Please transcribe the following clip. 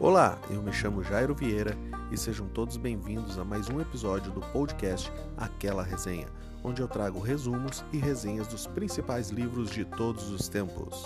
Olá, eu me chamo Jairo Vieira e sejam todos bem-vindos a mais um episódio do podcast Aquela Resenha, onde eu trago resumos e resenhas dos principais livros de todos os tempos.